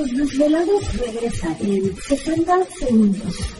Los desvelados regresa en 60 segundos.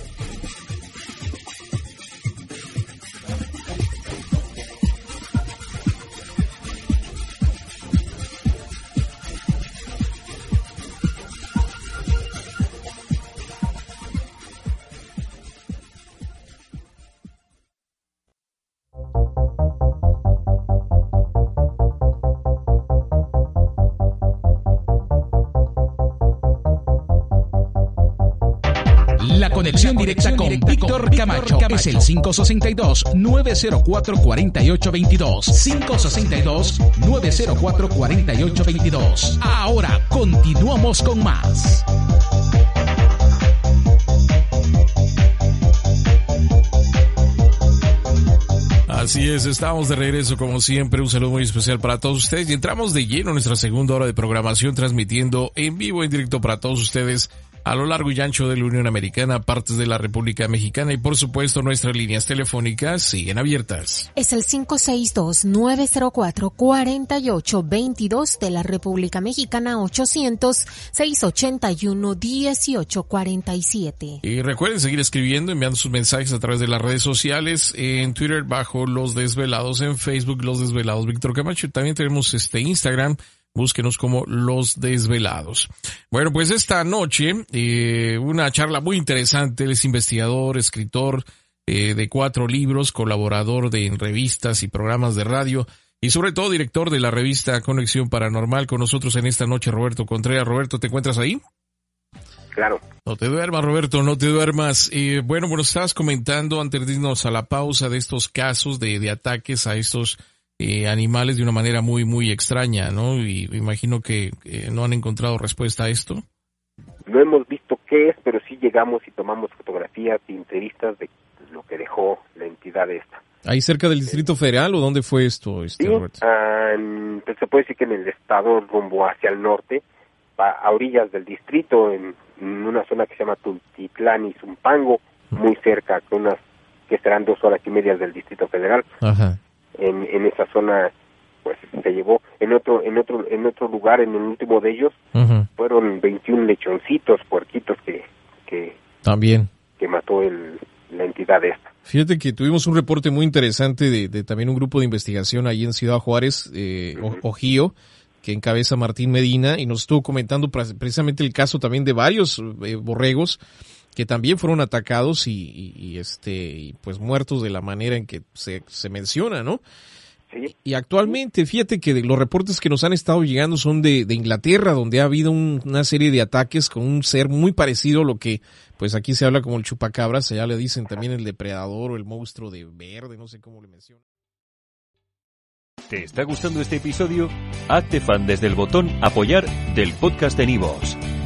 La conexión directa con Víctor Camacho es el 562-904-4822. 562-904-4822. Ahora continuamos con más. Así es, estamos de regreso como siempre. Un saludo muy especial para todos ustedes y entramos de lleno en nuestra segunda hora de programación transmitiendo en vivo, en directo para todos ustedes a lo largo y ancho de la Unión Americana, partes de la República Mexicana y por supuesto nuestras líneas telefónicas siguen abiertas. Es el 562-904-4822 de la República Mexicana 800-681-1847. Y recuerden seguir escribiendo, enviando sus mensajes a través de las redes sociales, en Twitter bajo Los Desvelados, en Facebook Los Desvelados Víctor Camacho, también tenemos este Instagram Búsquenos como Los Desvelados. Bueno, pues esta noche, eh, una charla muy interesante. Él es investigador, escritor eh, de cuatro libros, colaborador de en revistas y programas de radio y sobre todo director de la revista Conexión Paranormal. Con nosotros en esta noche, Roberto Contreras. Roberto, ¿te encuentras ahí? Claro. No te duermas, Roberto, no te duermas. Eh, bueno, bueno, estabas comentando antes de irnos a la pausa de estos casos de, de ataques a estos eh, animales de una manera muy, muy extraña, ¿no? Y imagino que eh, no han encontrado respuesta a esto. No hemos visto qué es, pero sí llegamos y tomamos fotografías y entrevistas de lo que dejó la entidad esta. ¿Ahí cerca del Distrito Federal o dónde fue esto, este, Sí, Roberto? ah, pues se puede decir que en el estado rumbo hacia el norte, a, a orillas del distrito, en, en una zona que se llama Tultitlán y Zumpango, muy cerca, con unas que serán dos horas y media del Distrito Federal. Ajá. En, en esa zona pues se llevó. En otro en otro en otro lugar en el último de ellos fueron 21 lechoncitos puerquitos que que, También. que mató el, la entidad esta. Fíjate que tuvimos un reporte muy interesante de, de también un grupo de investigación ahí en Ciudad Juárez, eh, Ojío, que encabeza Martín Medina, y nos estuvo comentando pre- precisamente el caso también de varios eh, borregos que también fueron atacados y, y- y, este y pues muertos de la manera en que se, se menciona, ¿no? sí Y actualmente, fíjate que de los reportes que nos han estado llegando son de, de Inglaterra, donde ha habido un- una serie de ataques con un ser muy parecido a lo que, pues aquí se habla como el chupacabras, allá le dicen también el depredador o el monstruo de verde, no sé cómo le mencionan. ¿Te está gustando este episodio? Hazte fan desde el botón Apoyar del podcast de Nivos.